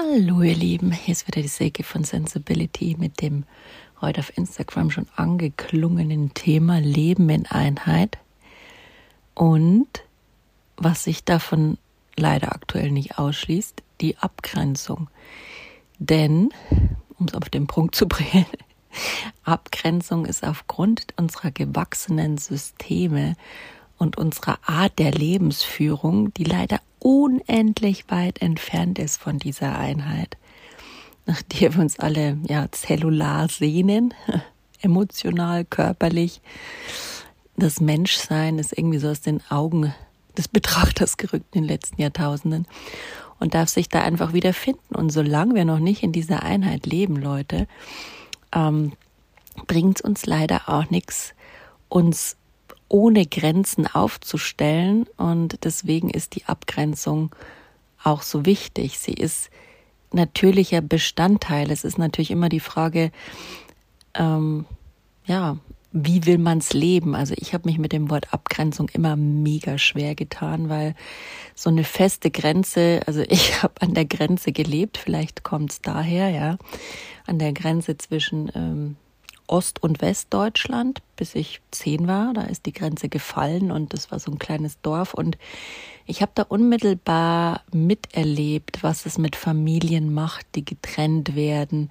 Hallo ihr Lieben, hier ist wieder die Silke von Sensibility mit dem heute auf Instagram schon angeklungenen Thema Leben in Einheit und was sich davon leider aktuell nicht ausschließt, die Abgrenzung. Denn, um es auf den Punkt zu bringen, Abgrenzung ist aufgrund unserer gewachsenen Systeme und unserer Art der Lebensführung, die leider unendlich weit entfernt ist von dieser Einheit, nach der wir uns alle ja zellular sehnen, emotional, körperlich. Das Menschsein ist irgendwie so aus den Augen des Betrachters gerückt in den letzten Jahrtausenden und darf sich da einfach wieder finden. Und solange wir noch nicht in dieser Einheit leben, Leute, ähm, bringt es uns leider auch nichts, uns ohne Grenzen aufzustellen. Und deswegen ist die Abgrenzung auch so wichtig. Sie ist natürlicher Bestandteil. Es ist natürlich immer die Frage, ähm, ja, wie will man es leben? Also ich habe mich mit dem Wort Abgrenzung immer mega schwer getan, weil so eine feste Grenze, also ich habe an der Grenze gelebt, vielleicht kommt es daher, ja, an der Grenze zwischen ähm, Ost- und Westdeutschland, bis ich zehn war. Da ist die Grenze gefallen und das war so ein kleines Dorf. Und ich habe da unmittelbar miterlebt, was es mit Familien macht, die getrennt werden,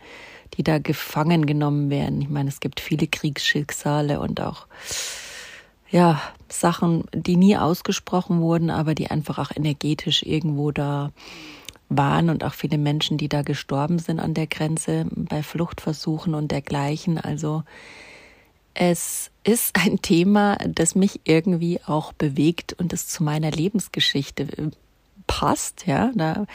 die da gefangen genommen werden. Ich meine, es gibt viele Kriegsschicksale und auch ja, Sachen, die nie ausgesprochen wurden, aber die einfach auch energetisch irgendwo da waren und auch viele Menschen, die da gestorben sind an der Grenze bei Fluchtversuchen und dergleichen. Also es ist ein Thema, das mich irgendwie auch bewegt und das zu meiner Lebensgeschichte äh, passt, ja, da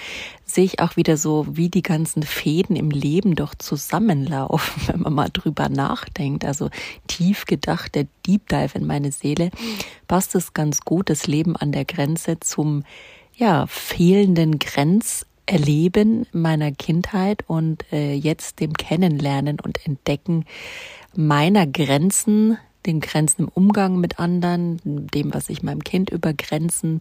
sehe ich auch wieder so, wie die ganzen Fäden im Leben doch zusammenlaufen, wenn man mal drüber nachdenkt. Also tief gedacht, der Deep Dive in meine Seele, passt es ganz gut, das Leben an der Grenze zum ja, fehlenden Grenzerleben meiner Kindheit und äh, jetzt dem Kennenlernen und Entdecken meiner Grenzen, den Grenzen im Umgang mit anderen, dem, was ich meinem Kind über Grenzen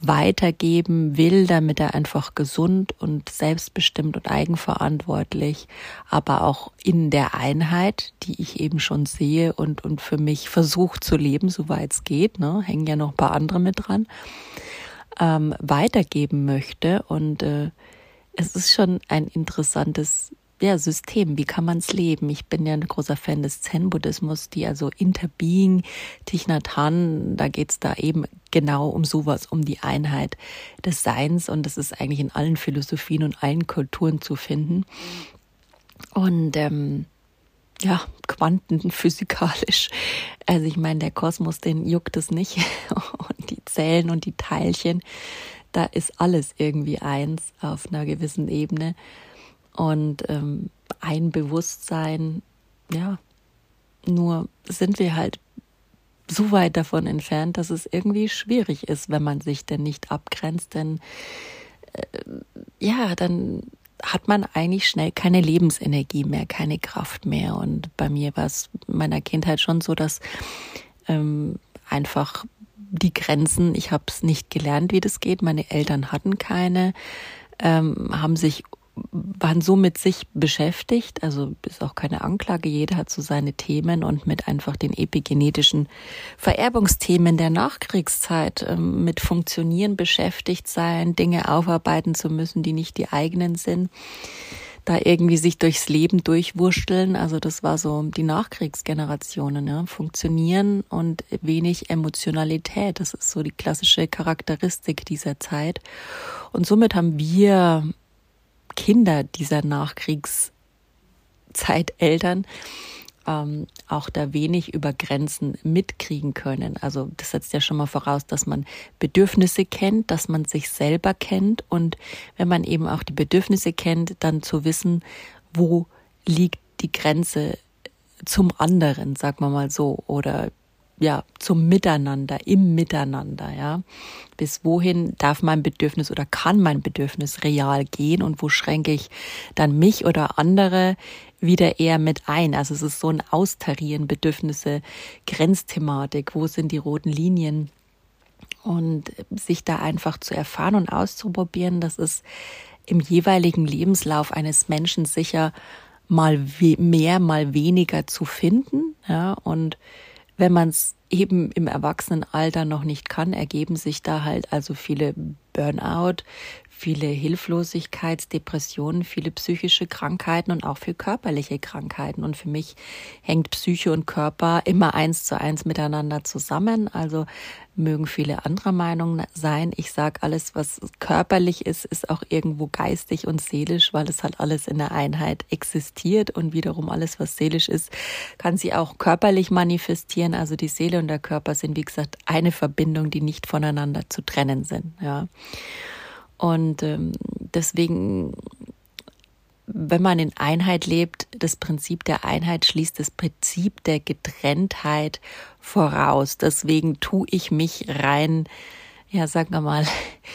weitergeben will, damit er einfach gesund und selbstbestimmt und eigenverantwortlich, aber auch in der Einheit, die ich eben schon sehe und, und für mich versucht zu leben, soweit es geht, ne, hängen ja noch ein paar andere mit dran, ähm, weitergeben möchte. Und äh, es ist schon ein interessantes ja, System. Wie kann man es leben? Ich bin ja ein großer Fan des Zen-Buddhismus, die also Interbeing, Thich Nhat Hanh, da geht's da eben genau um sowas, um die Einheit des Seins. Und das ist eigentlich in allen Philosophien und allen Kulturen zu finden. Und ähm, ja, quantenphysikalisch. Also ich meine, der Kosmos, den juckt es nicht. Und die Zellen und die Teilchen, da ist alles irgendwie eins auf einer gewissen Ebene. Und ähm, ein Bewusstsein, ja, nur sind wir halt so weit davon entfernt, dass es irgendwie schwierig ist, wenn man sich denn nicht abgrenzt. Denn äh, ja, dann hat man eigentlich schnell keine Lebensenergie mehr, keine Kraft mehr. Und bei mir war es meiner Kindheit schon so, dass ähm, einfach die Grenzen, ich habe es nicht gelernt, wie das geht. Meine Eltern hatten keine, ähm, haben sich waren so mit sich beschäftigt, also ist auch keine Anklage, jeder hat so seine Themen und mit einfach den epigenetischen Vererbungsthemen der Nachkriegszeit ähm, mit Funktionieren beschäftigt sein, Dinge aufarbeiten zu müssen, die nicht die eigenen sind, da irgendwie sich durchs Leben durchwurschteln, also das war so die Nachkriegsgenerationen, ja, Funktionieren und wenig Emotionalität, das ist so die klassische Charakteristik dieser Zeit. Und somit haben wir Kinder dieser Nachkriegszeit-Eltern ähm, auch da wenig über Grenzen mitkriegen können. Also das setzt ja schon mal voraus, dass man Bedürfnisse kennt, dass man sich selber kennt und wenn man eben auch die Bedürfnisse kennt, dann zu wissen, wo liegt die Grenze zum anderen, sagen wir mal so, oder ja, zum Miteinander, im Miteinander, ja. Bis wohin darf mein Bedürfnis oder kann mein Bedürfnis real gehen und wo schränke ich dann mich oder andere wieder eher mit ein? Also es ist so ein Austarieren, Bedürfnisse, Grenzthematik, wo sind die roten Linien? Und sich da einfach zu erfahren und auszuprobieren, das ist im jeweiligen Lebenslauf eines Menschen sicher mal mehr, mal weniger zu finden. Ja, und wenn man es eben im Erwachsenenalter noch nicht kann, ergeben sich da halt also viele Burnout, viele Hilflosigkeitsdepressionen, viele psychische Krankheiten und auch viel körperliche Krankheiten. Und für mich hängt Psyche und Körper immer eins zu eins miteinander zusammen. Also mögen viele anderer Meinung sein. Ich sage, alles, was körperlich ist, ist auch irgendwo geistig und seelisch, weil es halt alles in der Einheit existiert. Und wiederum alles, was seelisch ist, kann sich auch körperlich manifestieren. Also die Seele und der Körper sind, wie gesagt, eine Verbindung, die nicht voneinander zu trennen sind. Ja. Und ähm, deswegen, wenn man in Einheit lebt, das Prinzip der Einheit schließt das Prinzip der Getrenntheit voraus. Deswegen tue ich mich rein, ja, sagen wir mal,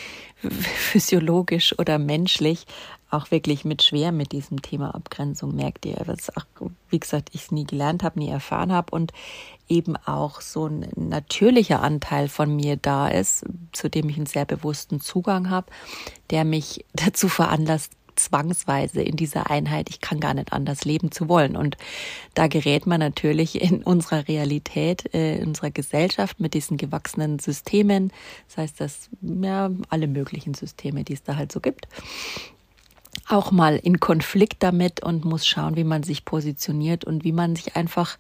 physiologisch oder menschlich auch wirklich mit schwer mit diesem Thema Abgrenzung, merkt ihr, was auch, wie gesagt, ich es nie gelernt habe, nie erfahren habe und eben auch so ein natürlicher Anteil von mir da ist, zu dem ich einen sehr bewussten Zugang habe, der mich dazu veranlasst, zwangsweise in dieser Einheit, ich kann gar nicht anders leben zu wollen. Und da gerät man natürlich in unserer Realität, äh, in unserer Gesellschaft mit diesen gewachsenen Systemen, das heißt, dass ja alle möglichen Systeme, die es da halt so gibt, auch mal in Konflikt damit und muss schauen, wie man sich positioniert und wie man sich einfach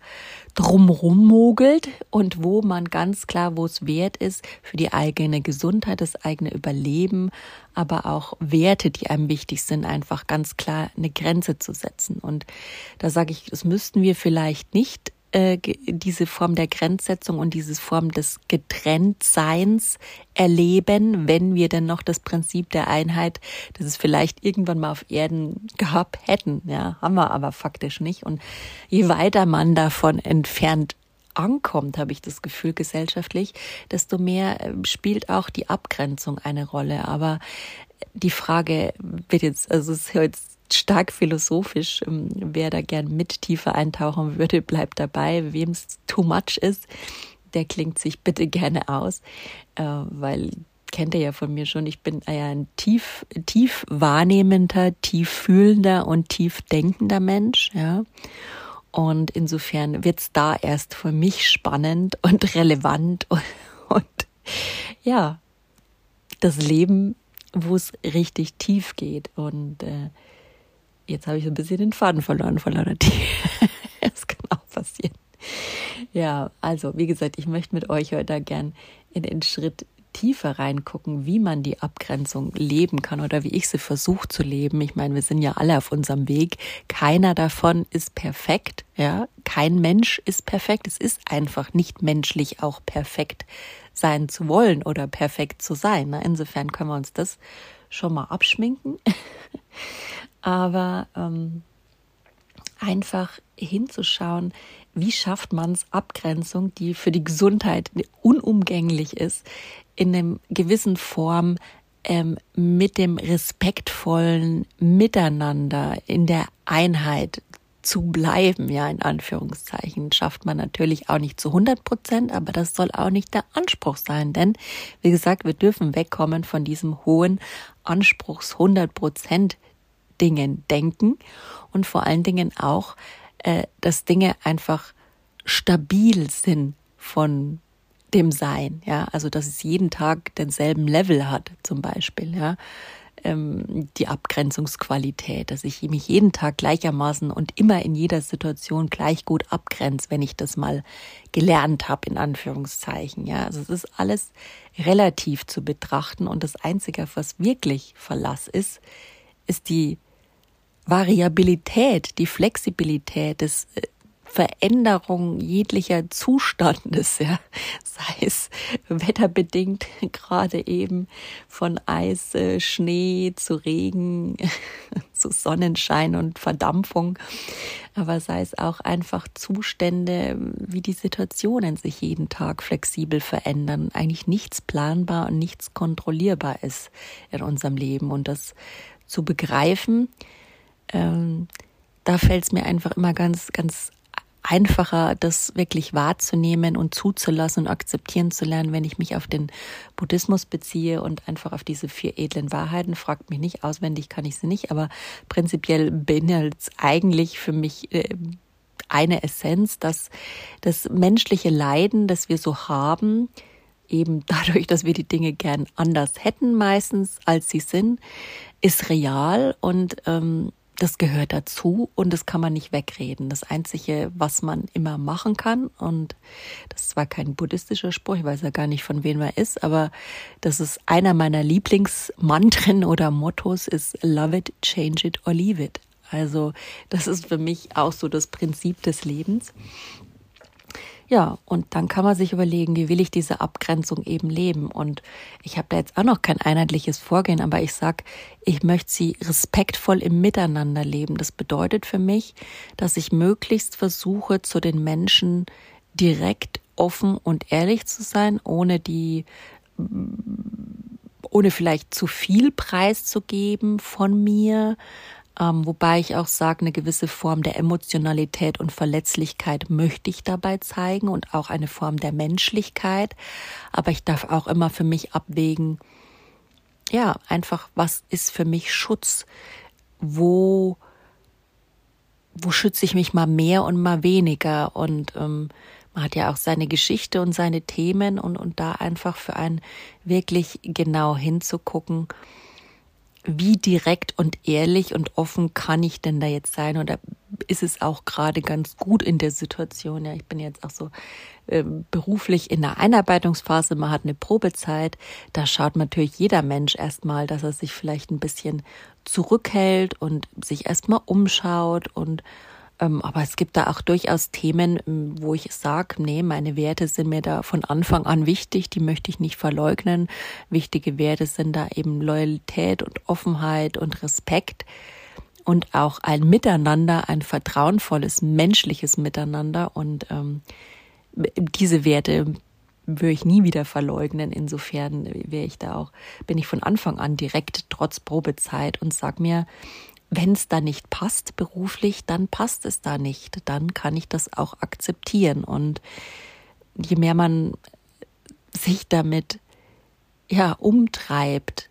drumrum mogelt und wo man ganz klar, wo es wert ist für die eigene Gesundheit, das eigene Überleben, aber auch Werte, die einem wichtig sind, einfach ganz klar eine Grenze zu setzen. Und da sage ich, das müssten wir vielleicht nicht äh, diese Form der Grenzsetzung und diese Form des Getrenntseins erleben, wenn wir denn noch das Prinzip der Einheit, das es vielleicht irgendwann mal auf Erden gehabt hätten. Ja, haben wir aber faktisch nicht. Und je weiter man davon entfernt ankommt, habe ich das Gefühl gesellschaftlich, desto mehr äh, spielt auch die Abgrenzung eine Rolle. Aber die Frage wird jetzt, also es hört stark philosophisch. Ähm, wer da gern mit tiefer eintauchen würde, bleibt dabei. Wem es too much ist, der klingt sich bitte gerne aus, äh, weil kennt ihr ja von mir schon, ich bin ja ein tief, tief wahrnehmender, tief fühlender und tief denkender Mensch, ja. Und insofern wird's da erst für mich spannend und relevant und, und ja, das Leben, wo es richtig tief geht. Und äh, Jetzt habe ich ein bisschen den Faden verloren von lauter Das kann auch passieren. Ja, also wie gesagt, ich möchte mit euch heute gern in den Schritt tiefer reingucken, wie man die Abgrenzung leben kann oder wie ich sie versuche zu leben. Ich meine, wir sind ja alle auf unserem Weg. Keiner davon ist perfekt, ja. Kein Mensch ist perfekt. Es ist einfach nicht menschlich, auch perfekt sein zu wollen oder perfekt zu sein. Insofern können wir uns das schon mal abschminken. aber ähm, einfach hinzuschauen, wie schafft man es, Abgrenzung, die für die Gesundheit unumgänglich ist, in einer gewissen Form ähm, mit dem respektvollen Miteinander in der Einheit zu bleiben, ja, in Anführungszeichen, schafft man natürlich auch nicht zu 100 Prozent, aber das soll auch nicht der Anspruch sein, denn, wie gesagt, wir dürfen wegkommen von diesem hohen Anspruchs 100 Prozent Dingen denken und vor allen Dingen auch, äh, dass Dinge einfach stabil sind von dem Sein, ja, also dass es jeden Tag denselben Level hat, zum Beispiel, ja, ähm, die Abgrenzungsqualität, dass ich mich jeden Tag gleichermaßen und immer in jeder Situation gleich gut abgrenze, wenn ich das mal gelernt habe, in Anführungszeichen, ja, also es ist alles relativ zu betrachten und das Einzige, was wirklich Verlass ist, ist die Variabilität, die Flexibilität, das äh, Veränderung jeglicher Zustandes, ja, sei es wetterbedingt gerade eben von Eis, äh, Schnee zu Regen, zu Sonnenschein und Verdampfung, aber sei es auch einfach Zustände, wie die Situationen sich jeden Tag flexibel verändern, eigentlich nichts planbar und nichts kontrollierbar ist in unserem Leben. Und das zu begreifen, ähm, da fällt es mir einfach immer ganz, ganz einfacher, das wirklich wahrzunehmen und zuzulassen und akzeptieren zu lernen, wenn ich mich auf den Buddhismus beziehe und einfach auf diese vier edlen Wahrheiten. Fragt mich nicht auswendig, kann ich sie nicht, aber prinzipiell beinhaltet es eigentlich für mich äh, eine Essenz, dass das menschliche Leiden, das wir so haben, eben dadurch, dass wir die Dinge gern anders hätten meistens, als sie sind, ist real und ähm, das gehört dazu und das kann man nicht wegreden. Das Einzige, was man immer machen kann, und das ist zwar kein buddhistischer Spruch, ich weiß ja gar nicht, von wem er ist, aber das ist einer meiner Lieblingsmantren oder Mottos, ist Love it, change it or leave it. Also das ist für mich auch so das Prinzip des Lebens. Ja, und dann kann man sich überlegen, wie will ich diese Abgrenzung eben leben. Und ich habe da jetzt auch noch kein einheitliches Vorgehen, aber ich sag, ich möchte sie respektvoll im Miteinander leben. Das bedeutet für mich, dass ich möglichst versuche, zu den Menschen direkt offen und ehrlich zu sein, ohne die ohne vielleicht zu viel preiszugeben von mir, ähm, wobei ich auch sage, eine gewisse Form der Emotionalität und Verletzlichkeit möchte ich dabei zeigen und auch eine Form der Menschlichkeit. Aber ich darf auch immer für mich abwägen, ja, einfach, was ist für mich Schutz? Wo, wo schütze ich mich mal mehr und mal weniger? Und ähm, man hat ja auch seine Geschichte und seine Themen und, und da einfach für einen wirklich genau hinzugucken wie direkt und ehrlich und offen kann ich denn da jetzt sein? Oder ist es auch gerade ganz gut in der Situation? Ja, ich bin jetzt auch so äh, beruflich in der Einarbeitungsphase, man hat eine Probezeit. Da schaut natürlich jeder Mensch erstmal, dass er sich vielleicht ein bisschen zurückhält und sich erstmal umschaut und ähm, aber es gibt da auch durchaus Themen, ähm, wo ich sage, nee, meine Werte sind mir da von Anfang an wichtig, die möchte ich nicht verleugnen. Wichtige Werte sind da eben Loyalität und Offenheit und Respekt und auch ein Miteinander, ein vertrauenvolles, menschliches Miteinander. Und ähm, diese Werte würde ich nie wieder verleugnen. Insofern wäre ich da auch, bin ich von Anfang an direkt trotz Probezeit und sag mir, wenn es da nicht passt beruflich, dann passt es da nicht. Dann kann ich das auch akzeptieren. Und je mehr man sich damit ja umtreibt,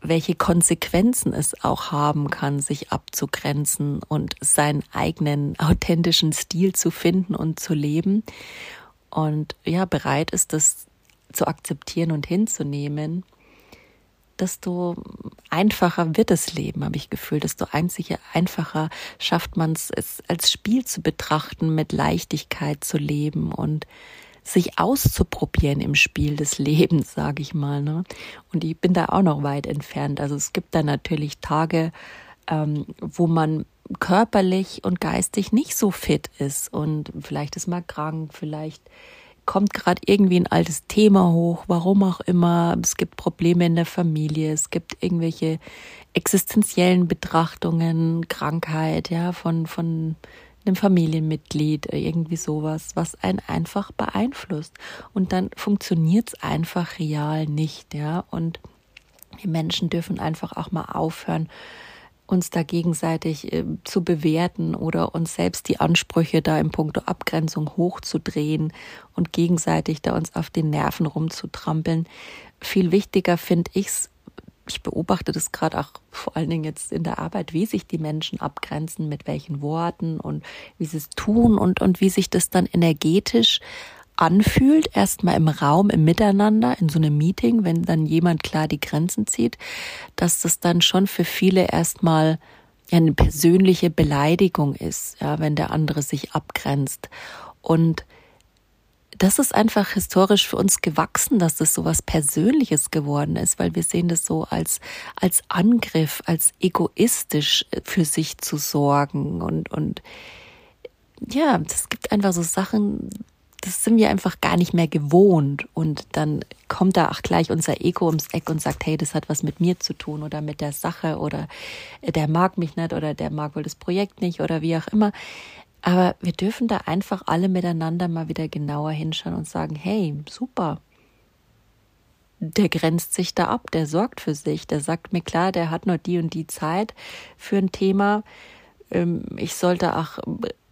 welche Konsequenzen es auch haben kann, sich abzugrenzen und seinen eigenen authentischen Stil zu finden und zu leben und ja bereit ist, das zu akzeptieren und hinzunehmen, desto einfacher wird das Leben, habe ich gefühlt, desto einziger, einfacher schafft man es, es als Spiel zu betrachten, mit Leichtigkeit zu leben und sich auszuprobieren im Spiel des Lebens, sage ich mal. Ne? Und ich bin da auch noch weit entfernt. Also es gibt da natürlich Tage, ähm, wo man körperlich und geistig nicht so fit ist und vielleicht ist man krank, vielleicht kommt gerade irgendwie ein altes Thema hoch, warum auch immer. Es gibt Probleme in der Familie, es gibt irgendwelche existenziellen Betrachtungen, Krankheit, ja, von, von einem Familienmitglied, irgendwie sowas, was einen einfach beeinflusst. Und dann funktioniert es einfach real nicht, ja. Und die Menschen dürfen einfach auch mal aufhören, uns da gegenseitig äh, zu bewerten oder uns selbst die Ansprüche da im Punkto Abgrenzung hochzudrehen und gegenseitig da uns auf den Nerven rumzutrampeln. Viel wichtiger finde ich's. Ich beobachte das gerade auch vor allen Dingen jetzt in der Arbeit, wie sich die Menschen abgrenzen, mit welchen Worten und wie sie es tun und, und wie sich das dann energetisch anfühlt, erstmal im Raum, im Miteinander, in so einem Meeting, wenn dann jemand klar die Grenzen zieht, dass das dann schon für viele erstmal eine persönliche Beleidigung ist, ja, wenn der andere sich abgrenzt. Und das ist einfach historisch für uns gewachsen, dass das so was Persönliches geworden ist, weil wir sehen das so als, als Angriff, als egoistisch für sich zu sorgen und, und, ja, es gibt einfach so Sachen, das sind wir einfach gar nicht mehr gewohnt. Und dann kommt da auch gleich unser Ego ums Eck und sagt, hey, das hat was mit mir zu tun oder mit der Sache oder der mag mich nicht oder der mag wohl das Projekt nicht oder wie auch immer. Aber wir dürfen da einfach alle miteinander mal wieder genauer hinschauen und sagen, hey, super. Der grenzt sich da ab, der sorgt für sich, der sagt mir klar, der hat nur die und die Zeit für ein Thema. Ähm, ich sollte auch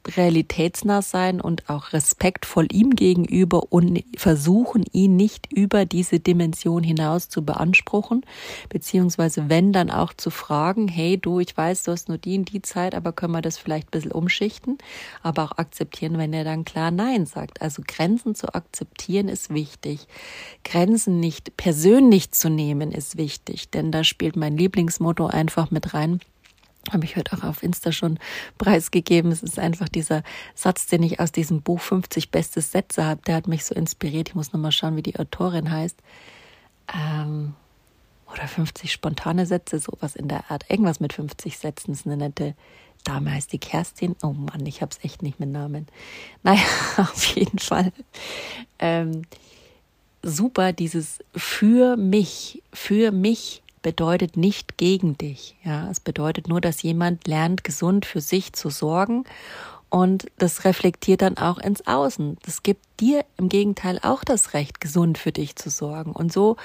realitätsnah sein und auch respektvoll ihm gegenüber und versuchen, ihn nicht über diese Dimension hinaus zu beanspruchen, beziehungsweise wenn dann auch zu fragen, hey du, ich weiß, du hast nur die in die Zeit, aber können wir das vielleicht ein bisschen umschichten, aber auch akzeptieren, wenn er dann klar Nein sagt. Also Grenzen zu akzeptieren ist wichtig. Grenzen nicht persönlich zu nehmen ist wichtig, denn da spielt mein Lieblingsmotto einfach mit rein habe ich heute auch auf Insta schon preisgegeben. Es ist einfach dieser Satz, den ich aus diesem Buch 50 beste Sätze habe. Der hat mich so inspiriert. Ich muss nochmal schauen, wie die Autorin heißt. Ähm, oder 50 spontane Sätze, sowas in der Art. Irgendwas mit 50 Sätzen. Das ist eine nette Dame, heißt die Kerstin. Oh Mann, ich habe es echt nicht mit Namen. Naja, auf jeden Fall. Ähm, super, dieses für mich, für mich bedeutet nicht gegen dich. Ja, es bedeutet nur, dass jemand lernt, gesund für sich zu sorgen und das reflektiert dann auch ins Außen. Das gibt dir im Gegenteil auch das Recht, gesund für dich zu sorgen. Und so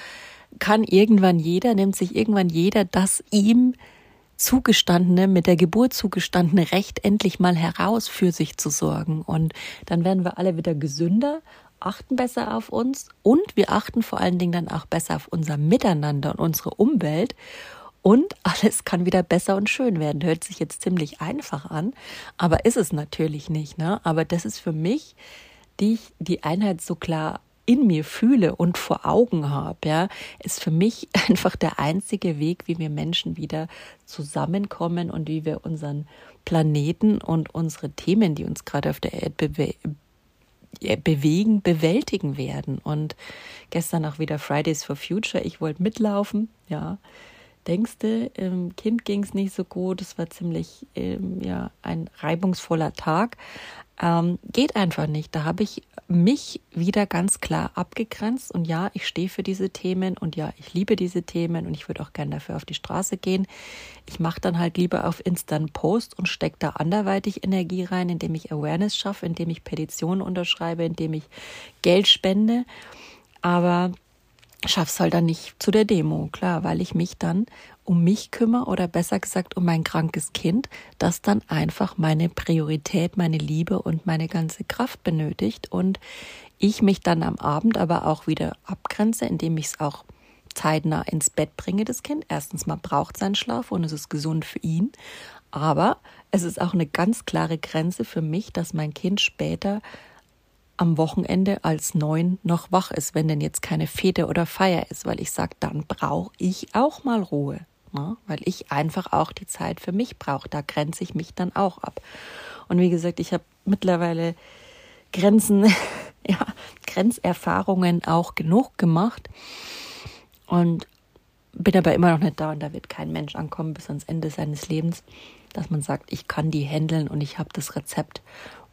kann irgendwann jeder, nimmt sich irgendwann jeder das ihm zugestandene, mit der Geburt zugestandene Recht endlich mal heraus für sich zu sorgen. Und dann werden wir alle wieder gesünder achten besser auf uns und wir achten vor allen Dingen dann auch besser auf unser Miteinander und unsere Umwelt. Und alles kann wieder besser und schön werden. Hört sich jetzt ziemlich einfach an, aber ist es natürlich nicht. Ne? Aber das ist für mich, die ich die Einheit so klar in mir fühle und vor Augen habe, ja, ist für mich einfach der einzige Weg, wie wir Menschen wieder zusammenkommen und wie wir unseren Planeten und unsere Themen, die uns gerade auf der Erde bewegen, bewältigen werden. Und gestern auch wieder Fridays for Future. Ich wollte mitlaufen, ja. Denkste, ähm, Kind ging es nicht so gut. Es war ziemlich ähm, ja ein reibungsvoller Tag. Ähm, geht einfach nicht. Da habe ich mich wieder ganz klar abgegrenzt und ja, ich stehe für diese Themen und ja, ich liebe diese Themen und ich würde auch gerne dafür auf die Straße gehen. Ich mache dann halt lieber auf Instant Post und stecke da anderweitig Energie rein, indem ich Awareness schaffe, indem ich Petitionen unterschreibe, indem ich Geld spende. Aber schaff's halt dann nicht zu der Demo, klar, weil ich mich dann um mich kümmere oder besser gesagt um mein krankes Kind, das dann einfach meine Priorität, meine Liebe und meine ganze Kraft benötigt und ich mich dann am Abend aber auch wieder abgrenze, indem ich es auch zeitnah ins Bett bringe, das Kind. Erstens mal braucht seinen Schlaf und es ist gesund für ihn, aber es ist auch eine ganz klare Grenze für mich, dass mein Kind später am Wochenende als neun noch wach ist, wenn denn jetzt keine Fete oder Feier ist, weil ich sage, dann brauche ich auch mal Ruhe, ne? weil ich einfach auch die Zeit für mich brauche. Da grenze ich mich dann auch ab. Und wie gesagt, ich habe mittlerweile Grenzen, ja, Grenzerfahrungen auch genug gemacht und bin aber immer noch nicht da und da wird kein Mensch ankommen bis ans Ende seines Lebens, dass man sagt, ich kann die handeln und ich habe das Rezept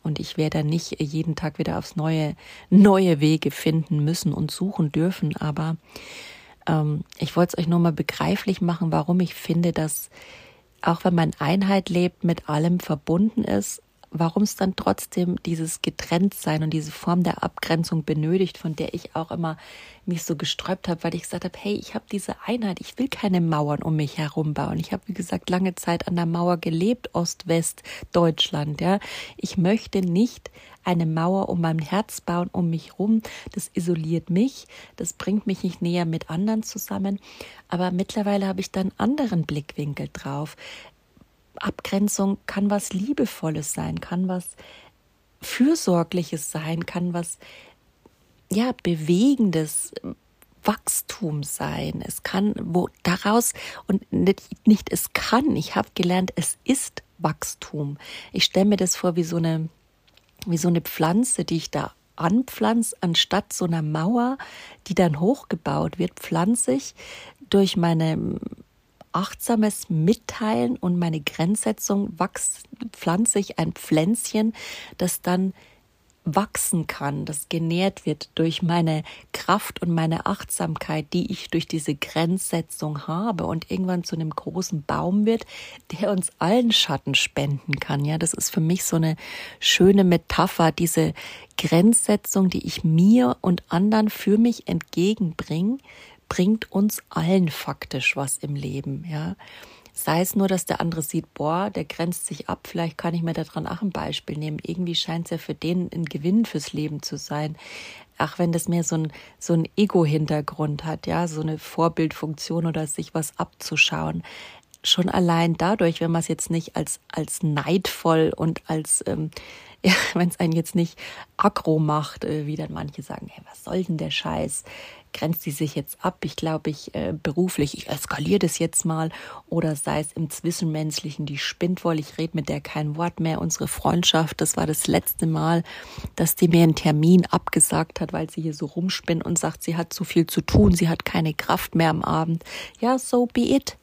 und ich werde nicht jeden Tag wieder aufs neue, neue Wege finden müssen und suchen dürfen. Aber ähm, ich wollte es euch nur mal begreiflich machen, warum ich finde, dass auch wenn man Einheit lebt, mit allem verbunden ist, warum es dann trotzdem dieses Getrenntsein und diese Form der Abgrenzung benötigt, von der ich auch immer mich so gesträubt habe, weil ich gesagt habe, hey, ich habe diese Einheit, ich will keine Mauern um mich herum bauen. Ich habe, wie gesagt, lange Zeit an der Mauer gelebt, Ost-West, Deutschland, ja. Ich möchte nicht eine Mauer um mein Herz bauen, um mich rum. Das isoliert mich, das bringt mich nicht näher mit anderen zusammen. Aber mittlerweile habe ich da einen anderen Blickwinkel drauf. Abgrenzung kann was Liebevolles sein, kann was Fürsorgliches sein, kann was ja Bewegendes, Wachstum sein. Es kann wo daraus und nicht, nicht es kann. Ich habe gelernt, es ist Wachstum. Ich stelle mir das vor wie so eine wie so eine Pflanze, die ich da anpflanze, anstatt so einer Mauer, die dann hochgebaut wird, pflanze ich durch meine achtsames Mitteilen und meine Grenzsetzung wächst, pflanze ich ein Pflänzchen, das dann wachsen kann, das genährt wird durch meine Kraft und meine Achtsamkeit, die ich durch diese Grenzsetzung habe und irgendwann zu einem großen Baum wird, der uns allen Schatten spenden kann. Ja, das ist für mich so eine schöne Metapher, diese Grenzsetzung, die ich mir und anderen für mich entgegenbringe, bringt uns allen faktisch was im Leben, ja. Sei es nur, dass der andere sieht, boah, der grenzt sich ab, vielleicht kann ich mir daran auch ein Beispiel nehmen. Irgendwie scheint es ja für den ein Gewinn fürs Leben zu sein. Ach, wenn das mehr so ein, so ein Ego-Hintergrund hat, ja, so eine Vorbildfunktion oder sich was abzuschauen. Schon allein dadurch, wenn man es jetzt nicht als, als neidvoll und als, ähm, ja, wenn es einen jetzt nicht aggro macht, äh, wie dann manche sagen, hey, was soll denn der Scheiß? grenzt sie sich jetzt ab? Ich glaube, ich äh, beruflich, ich eskaliere das jetzt mal. Oder sei es im Zwischenmenschlichen, die spinnt wohl, ich rede mit der kein Wort mehr. Unsere Freundschaft, das war das letzte Mal, dass die mir einen Termin abgesagt hat, weil sie hier so rumspinnt und sagt, sie hat zu viel zu tun, sie hat keine Kraft mehr am Abend. Ja, so be it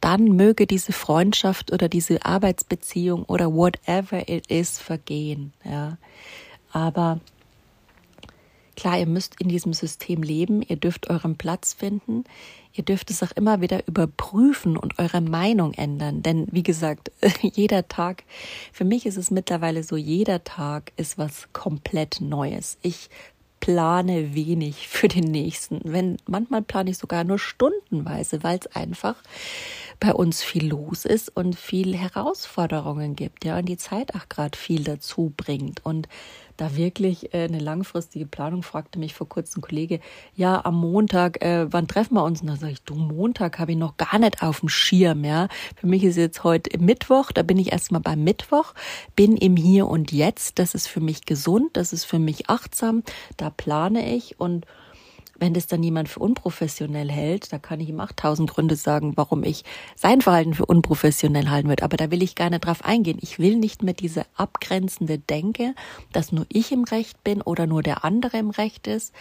dann möge diese Freundschaft oder diese Arbeitsbeziehung oder whatever it is vergehen, ja. Aber Klar, ihr müsst in diesem System leben, ihr dürft euren Platz finden, ihr dürft es auch immer wieder überprüfen und eure Meinung ändern. Denn wie gesagt, jeder Tag, für mich ist es mittlerweile so, jeder Tag ist was komplett Neues. Ich plane wenig für den nächsten. Wenn manchmal plane ich sogar nur stundenweise, weil es einfach bei uns viel los ist und viel Herausforderungen gibt, ja, und die Zeit auch gerade viel dazu bringt und da wirklich äh, eine langfristige Planung, fragte mich vor kurzem ein Kollege, ja, am Montag, äh, wann treffen wir uns? Und da sage ich, du, Montag habe ich noch gar nicht auf dem Schirm, ja. Für mich ist jetzt heute Mittwoch, da bin ich erstmal beim Mittwoch, bin im Hier und Jetzt, das ist für mich gesund, das ist für mich achtsam, da plane ich und wenn das dann jemand für unprofessionell hält, da kann ich ihm auch tausend Gründe sagen, warum ich sein Verhalten für unprofessionell halten würde. Aber da will ich nicht drauf eingehen. Ich will nicht mehr diese abgrenzende Denke, dass nur ich im Recht bin oder nur der andere im Recht ist.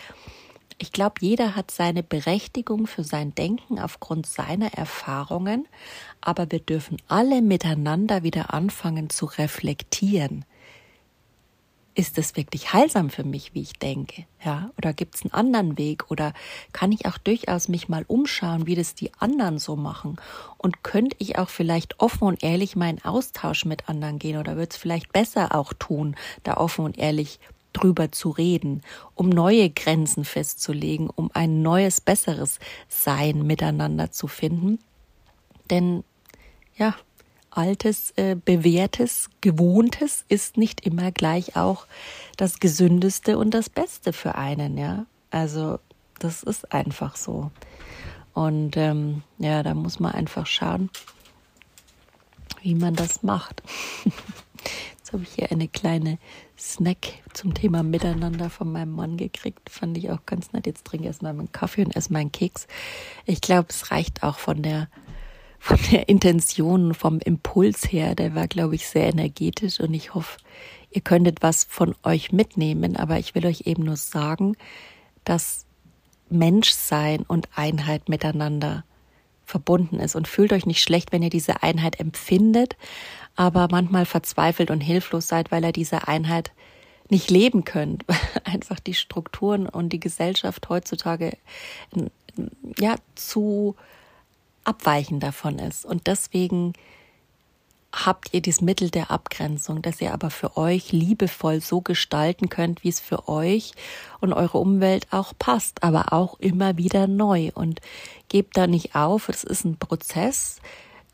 Ich glaube, jeder hat seine Berechtigung für sein Denken aufgrund seiner Erfahrungen, aber wir dürfen alle miteinander wieder anfangen zu reflektieren ist das wirklich heilsam für mich, wie ich denke? Ja, oder gibt es einen anderen Weg? Oder kann ich auch durchaus mich mal umschauen, wie das die anderen so machen? Und könnte ich auch vielleicht offen und ehrlich meinen Austausch mit anderen gehen? Oder würde es vielleicht besser auch tun, da offen und ehrlich drüber zu reden, um neue Grenzen festzulegen, um ein neues, besseres Sein miteinander zu finden? Denn ja, altes, äh, bewährtes, gewohntes ist nicht immer gleich auch das gesündeste und das Beste für einen, ja. Also das ist einfach so. Und ähm, ja, da muss man einfach schauen, wie man das macht. Jetzt habe ich hier eine kleine Snack zum Thema Miteinander von meinem Mann gekriegt. Fand ich auch ganz nett. Jetzt trinke ich erstmal meinen Kaffee und esse meinen Keks. Ich glaube, es reicht auch von der von der Intention, vom Impuls her, der war, glaube ich, sehr energetisch und ich hoffe, ihr könntet was von euch mitnehmen. Aber ich will euch eben nur sagen, dass Menschsein und Einheit miteinander verbunden ist und fühlt euch nicht schlecht, wenn ihr diese Einheit empfindet, aber manchmal verzweifelt und hilflos seid, weil ihr diese Einheit nicht leben könnt, einfach die Strukturen und die Gesellschaft heutzutage ja zu abweichend davon ist. Und deswegen habt ihr dieses Mittel der Abgrenzung, dass ihr aber für euch liebevoll so gestalten könnt, wie es für euch und eure Umwelt auch passt, aber auch immer wieder neu. Und gebt da nicht auf, es ist ein Prozess,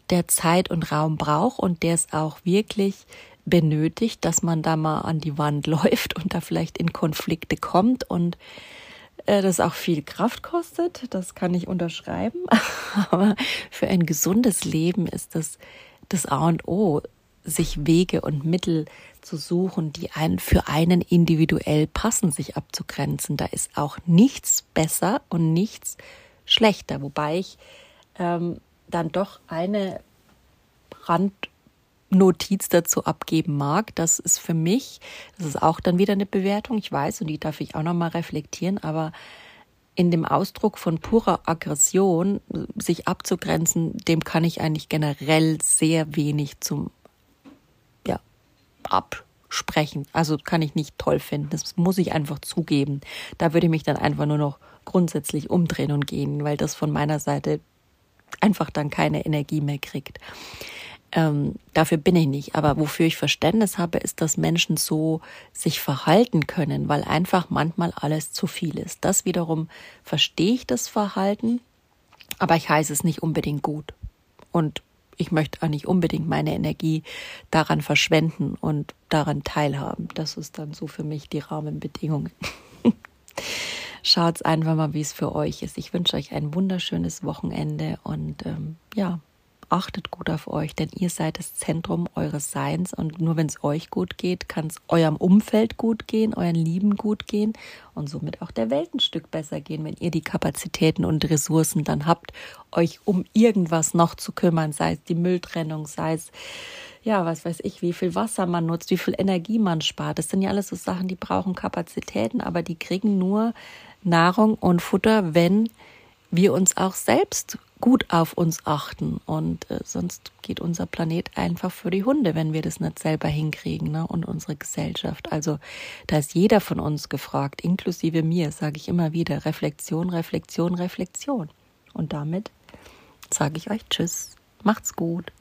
der Zeit und Raum braucht und der es auch wirklich benötigt, dass man da mal an die Wand läuft und da vielleicht in Konflikte kommt und das auch viel Kraft kostet, das kann ich unterschreiben. Aber für ein gesundes Leben ist das das A und O, sich Wege und Mittel zu suchen, die einen für einen individuell passen, sich abzugrenzen. Da ist auch nichts besser und nichts schlechter. Wobei ich ähm, dann doch eine Rand Notiz dazu abgeben mag. Das ist für mich, das ist auch dann wieder eine Bewertung, ich weiß, und die darf ich auch nochmal reflektieren, aber in dem Ausdruck von purer Aggression sich abzugrenzen, dem kann ich eigentlich generell sehr wenig zum ja, absprechen. Also kann ich nicht toll finden. Das muss ich einfach zugeben. Da würde ich mich dann einfach nur noch grundsätzlich umdrehen und gehen, weil das von meiner Seite einfach dann keine Energie mehr kriegt. Ähm, dafür bin ich nicht. Aber wofür ich Verständnis habe, ist, dass Menschen so sich verhalten können, weil einfach manchmal alles zu viel ist. Das wiederum verstehe ich das Verhalten, aber ich heiße es nicht unbedingt gut. Und ich möchte auch nicht unbedingt meine Energie daran verschwenden und daran teilhaben. Das ist dann so für mich die Rahmenbedingungen. Schaut's einfach mal, wie es für euch ist. Ich wünsche euch ein wunderschönes Wochenende und ähm, ja, achtet gut auf euch, denn ihr seid das Zentrum eures Seins und nur wenn es euch gut geht, kann es eurem Umfeld gut gehen, euren Lieben gut gehen und somit auch der Welt ein Stück besser gehen, wenn ihr die Kapazitäten und Ressourcen dann habt, euch um irgendwas noch zu kümmern, sei es die Mülltrennung, sei es ja, was weiß ich, wie viel Wasser man nutzt, wie viel Energie man spart. Das sind ja alles so Sachen, die brauchen Kapazitäten, aber die kriegen nur Nahrung und Futter, wenn wir uns auch selbst gut auf uns achten. Und äh, sonst geht unser Planet einfach für die Hunde, wenn wir das nicht selber hinkriegen ne? und unsere Gesellschaft. Also da ist jeder von uns gefragt, inklusive mir, sage ich immer wieder, Reflexion, Reflexion, Reflexion. Und damit sage ich euch Tschüss, macht's gut.